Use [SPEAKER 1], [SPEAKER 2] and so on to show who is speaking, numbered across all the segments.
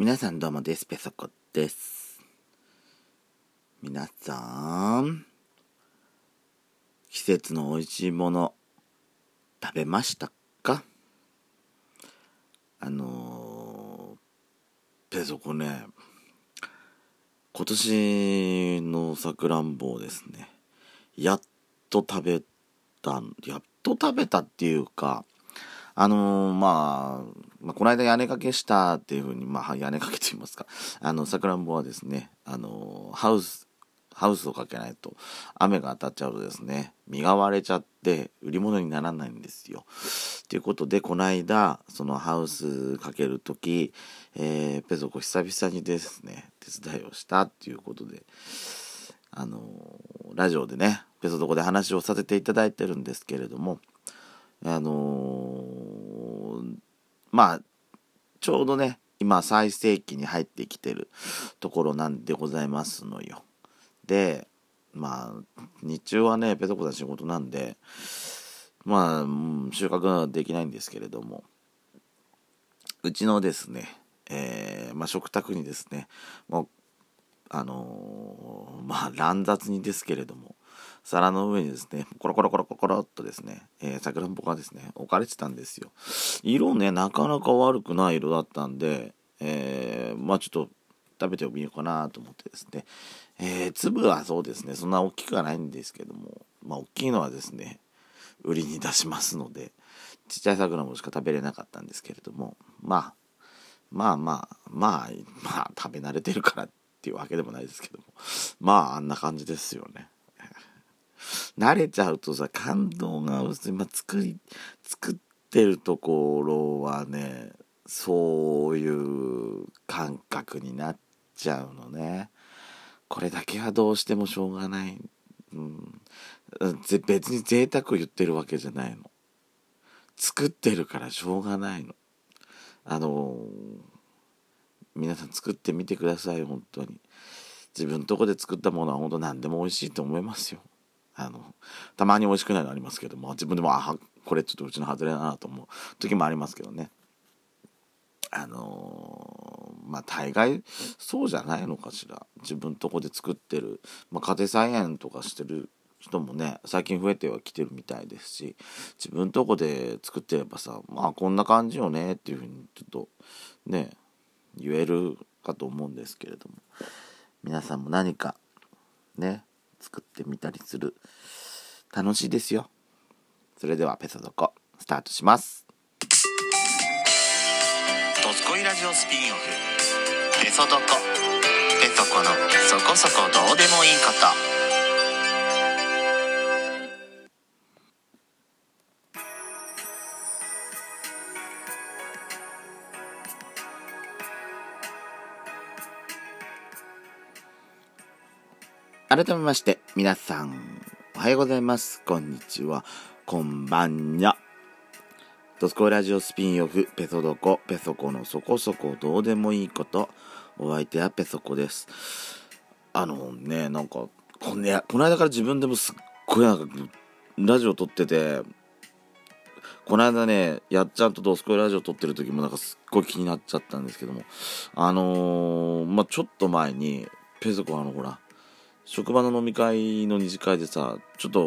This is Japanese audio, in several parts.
[SPEAKER 1] 皆さんどうもです。ペソコです。皆さん、季節の美味しいもの、食べましたか？あのー、ペソコね、今年のさくらんぼをですね、やっと食べた、やっと食べたっていうか、あのー、まあ、まあ、この間屋根掛けしたっていうふうに、まあ、屋根掛けと言いますか、あの、さくらんぼはですね、あのー、ハウス、ハウスをかけないと雨が当たっちゃうとですね、実が割れちゃって売り物にならないんですよ。ということで、この間、そのハウスかける時、えー、ペソコ久々にですね、手伝いをしたっていうことで、あのー、ラジオでね、ペソドコで話をさせていただいてるんですけれども、あのー、まあちょうどね今最盛期に入ってきてるところなんでございますのよ。でまあ日中はねペトコさん仕事なんでまあ収穫はできないんですけれどもうちのですね、えー、まあ、食卓にですねもうあのー、まあ乱雑にですけれども皿の上にですね、コロコロコロコロっとですね、えー、桜んぼがですね、置かれてたんですよ。色ね、なかなか悪くない色だったんで、えー、まあちょっと食べてみようかなと思ってですね、えー、粒はそうですね、そんな大きくはないんですけども、まあ大きいのはですね、売りに出しますので、ちっちゃい桜んぼしか食べれなかったんですけれども、まあ、まあまあ、まあ、まあ、食べ慣れてるからっていうわけでもないですけども、まあ、あんな感じですよね。慣れちゃうとさ感動が薄い、まあ、作り作ってるところはねそういう感覚になっちゃうのね。これだけはどうしてもしょうがない、うん、別に贅沢言ってるわけじゃないの。作ってるからしょうがないの。あの皆さん作ってみてください本当に。自分とこで作ったものは本当何でも美味しいと思いますよ。あのたまに美味しくないのありますけども自分でもあこれちょっとうちの外れだなと思う時もありますけどね。あのー、まあ大概そうじゃないのかしら。自分とこで作ってる、まあ、家庭菜園とかしてる人もね最近増えてはきてるみたいですし自分とこで作ってればさまあこんな感じよねっていうふうにちょっとね言えるかと思うんですけれども。皆さんも何かね作ってみたりする。楽しいですよ。それではペソドコスタートします。
[SPEAKER 2] ドスコイラジオスピンオフ。ペソドコ。ペソコのそこそこどうでもいいこと。
[SPEAKER 1] 改めまして、皆さん、おはようございます。こんにちは。こんばんにゃ。ドスコイラジオスピンオフ、ペソドコ、ペソコのそこそこどうでもいいこと、お相手はペソコです。あのね、なんか、このこの間から自分でもすっごいなんか、ラジオ撮ってて、この間ね、やっちゃんとドスコイラジオ撮ってる時もなんかすっごい気になっちゃったんですけども、あのー、まあ、ちょっと前に、ペソコあのほら、職場の飲み会の二次会でさちょっと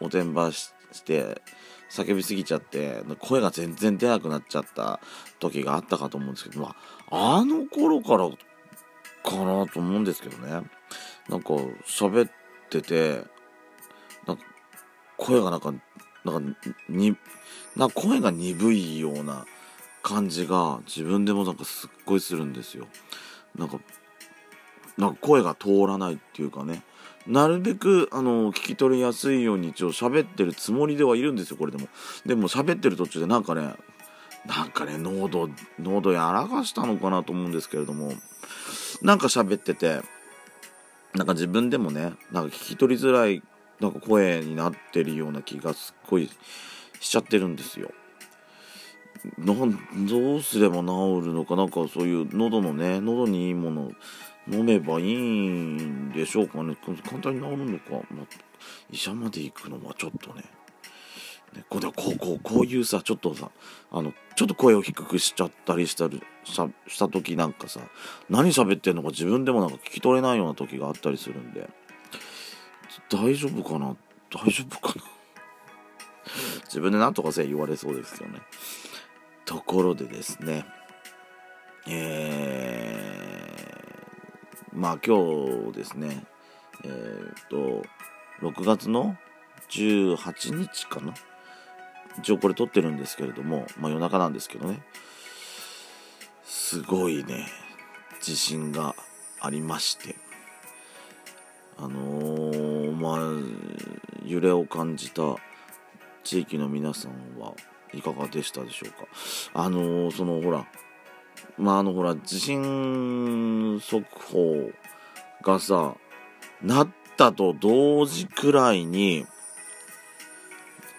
[SPEAKER 1] おてんばして叫びすぎちゃって声が全然出なくなっちゃった時があったかと思うんですけど、まあ、あの頃からかなと思うんですけどね。なんか喋っててなんか声がなんかなんかにな声が鈍いような感じが自分でもなんかすっごいするんですよ。なんかなんか声が通らないっていうかね。なるべくあの聞き取りやすいように一応喋ってるつもりではいるんですよこれでも。でも喋ってる途中でなんかねなんかね喉喉やらかしたのかなと思うんですけれども。なんか喋っててなんか自分でもねなんか聞き取りづらいなんか声になってるような気がすっごいしちゃってるんですよ。なんどうすれば治るのかなんかそういう喉のね喉にいいもの飲めばいいんでしょうかね。簡単に治るのか、まあ、医者まで行くのはちょっとね。ね、こうこうこうこういうさちょっとさあのちょっと声を低くしちゃったりしたしたした時なんかさ何喋ってんのか自分でもなんか聞き取れないような時があったりするんで。大丈夫かな？大丈夫かな？自分で何とかせ言われそうですよね。ところでですねえー、まあ今日ですねえー、っと6月の18日かな？一応これ撮ってるんですけれども、まあ夜中なんですけどね、すごいね、地震がありまして、あのー、まあ、揺れを感じた地域の皆さんはいかがでしたでしょうか？あのー、そのほら、まああのほら、地震速報がさ、なったと同時くらいに、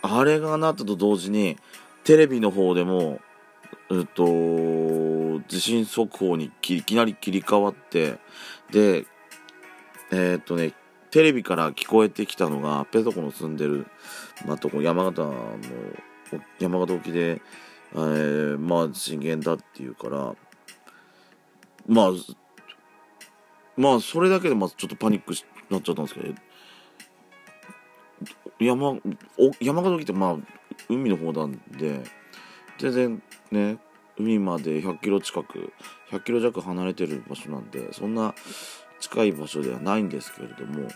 [SPEAKER 1] あれがなったと同時に、テレビの方でも、えっと、地震速報にいきなり切り替わって、で、えー、っとね、テレビから聞こえてきたのが、ペソコの住んでる、まあ、とこ山形の、山形沖で、えー、まあ、震源だっていうから、まあ、まあ、それだけで、まあ、ちょっとパニックになっちゃったんですけど、山お山形ってまあ海の方なんで全然ね海まで100キロ近く100キロ弱離れてる場所なんでそんな近い場所ではないんですけれども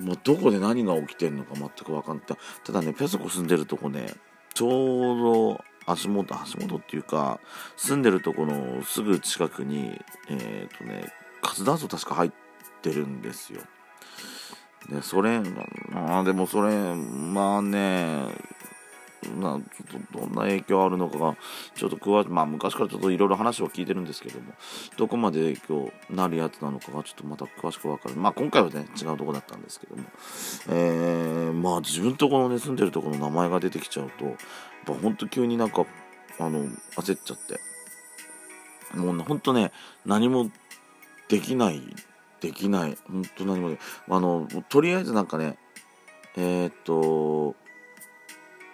[SPEAKER 1] もうどこで何が起きてるのか全く分かんない。ただねペソコ住んでるとこねちょうど足元足元っていうか住んでるとこのすぐ近くにえっ、ー、とね活断層確か入ってるんですよで、それ、まあでもそれ、まあね、なちょっとどんな影響あるのかが、ちょっと詳しまあ昔からちょっといろいろ話は聞いてるんですけども、どこまで影響なるやつなのかがちょっとまた詳しくわかる。まあ今回はね、違うとこだったんですけども、えー、まあ自分とこのね、住んでるところの名前が出てきちゃうと、ぱほんと急になんか、あの、焦っちゃって、もうほんとね、何もできないできない。本当何もであの、とりあえずなんかね、えー、っと、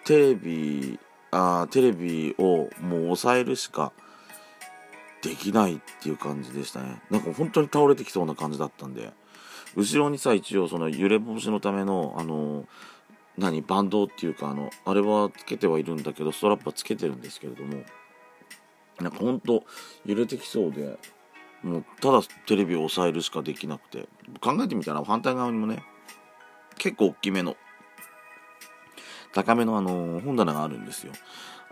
[SPEAKER 1] テレビ、あテレビをもう抑えるしかできないっていう感じでしたね。なんか本当に倒れてきそうな感じだったんで、後ろにさ、一応その揺れ防止のための、あの、何、バンドっていうか、あの、あれはつけてはいるんだけど、ストラップはつけてるんですけれども、なんかほんと揺れてきそうで、もうただテレビを抑えるしかできなくて考えてみたら反対側にもね結構大きめの高めのあの本棚があるんですよ。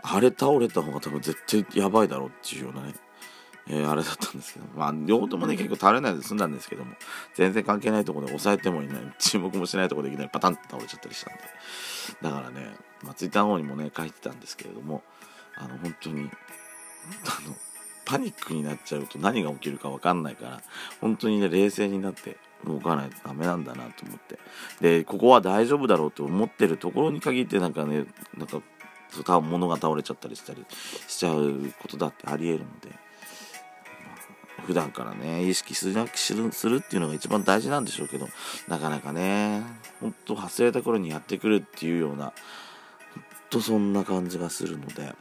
[SPEAKER 1] あれ倒れた方が多分絶対やばいだろうっていうようなね、えー、あれだったんですけどまあ両方ともね結構倒れないで済んだんですけども。全然関係ないところで抑えてもいない。注目もしないところでいきなりパタンと倒れちゃったりしたんで。だからね、まあ、ツイッターの方にもね書いてたんですけれども。あの本当にあのパニックになっちゃうと何が起きるか分かんないから本当にね冷静になって動かないとダメなんだなと思って。でここは大丈夫だろうと思ってるところに限ってなんかねなんか物が倒れちゃったりしたりしちゃうことだってありえるので、普段からね意識するするっていうのが一番大事なんでしょうけどなかなかねほんと忘れた頃にやってくるっていうようなほんとそんな感じがするので本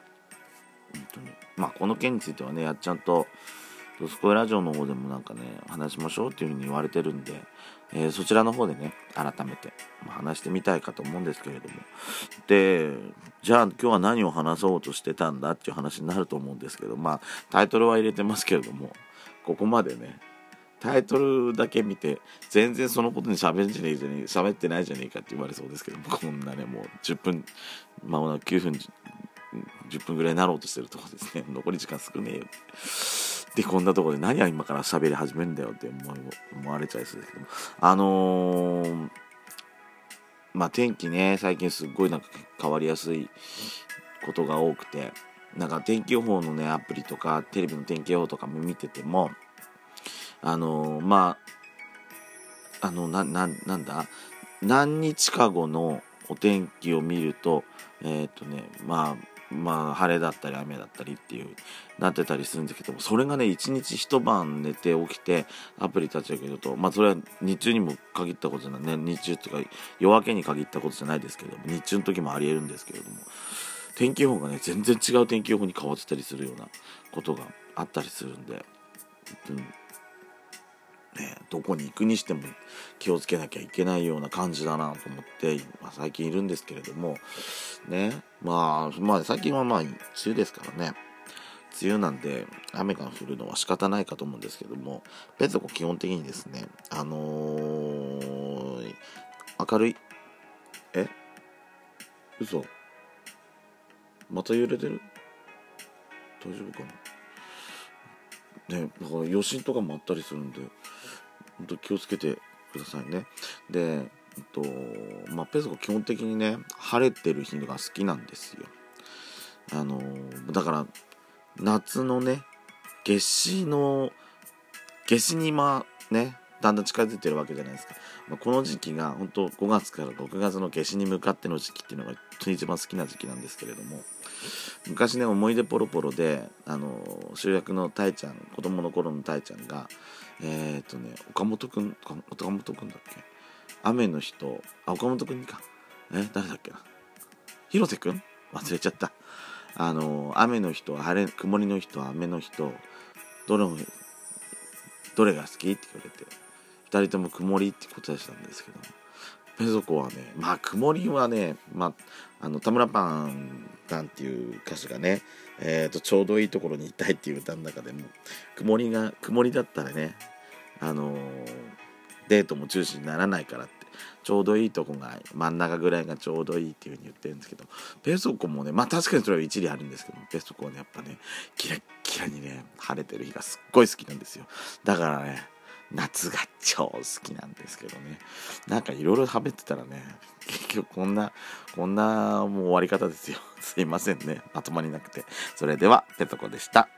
[SPEAKER 1] 当に。まあこの件についてはねやっちゃんとドスコイラジオの方でもなんかね話しましょうっていう風に言われてるんで、えー、そちらの方でね改めて、ま話してみたいかと思うんですけれども。でじゃあ今日は何を話そうとしてたんだっていう話になると思うんですけどまあタイトルは入れてますけれどもここまでねタイトルだけ見て全然そのことに喋んじゃねえじゃねえ喋ってないじゃねえかって言われそうですけどこんなねもう10分まもなく9分10分ぐらいになろうとしてるとこですね。残り時間少ねえよ。で、こんなとこで何は今から喋り始めるんだよって思われちゃいそうですけどあのー、まあ天気ね、最近すっごいなんか変わりやすいことが多くて、なんか天気予報のね、アプリとか、テレビの天気予報とかも見てても、あのー、まあ、あの、な、な、なんだ？何日か後のお天気を見ると、えっ、ー、とね、まあ、まあ晴れだったり雨だったりっていうなってたりするんですけどもそれがね一日一晩寝て起きてアプリ立ち上げるとまあそれは日中にも限ったことじゃないね日中っていうか夜明けに限ったことじゃないですけども日中の時もありえるんですけれども天気予報がね全然違う天気予報に変わってたりするようなことがあったりするんで、うん。ね、どこに行くにしても気をつけなきゃいけないような感じだなと思って、まあ、最近いるんですけれどもねまあまあ最近はまあ梅雨ですからね。梅雨なんで雨が降るのは仕方ないかと思うんですけどもペソコ基本的にですねあのー、明るいえ？嘘。また揺れてる？大丈夫かな？ねだから余震とかもあったりするんで本当気をつけてくださいね。でえっとまあペソコ基本的にね晴れてる日が好きなんですよ。あのだから夏のね夏至の夏至にまあねだんだん近づいてるわけじゃないですか、まあ、この時期が本当5月から6月の夏至に向かっての時期っていうのが一番好きな時期なんですけれども昔ね思い出ポロポロであの主役のたいちゃん子供の頃のたいちゃんがえっ、とね岡本くん岡本くんだっけ？雨の人あ岡本くんか。え誰だっけな？広瀬くん？忘れちゃった。あの雨の人晴れ曇りの人雨の人どれどれが好き？って言われて。2人とも曇りって答えしたんですけどペソコはねまあ曇りはねまああの田村パンさんっていう歌詞がねえーと、ちょうどいいところにいたいっていう歌の中でも曇りが曇りだったらねあのー、デートも中止にならないからってちょうどいいとこが真ん中ぐらいがちょうどいいっていう風に言ってるんですけどペソコもねまあ確かにそれは一理あるんですけどペソコはねやっぱねキラッキラにね晴れてる日がすっごい好きなんですよ。だからね夏が超好きなんですけどね。なんかいろいろ喋ってたらね結局こんなこんなもう終わり方ですよ。すいませんね。まとまりなくて。それではペトコでした。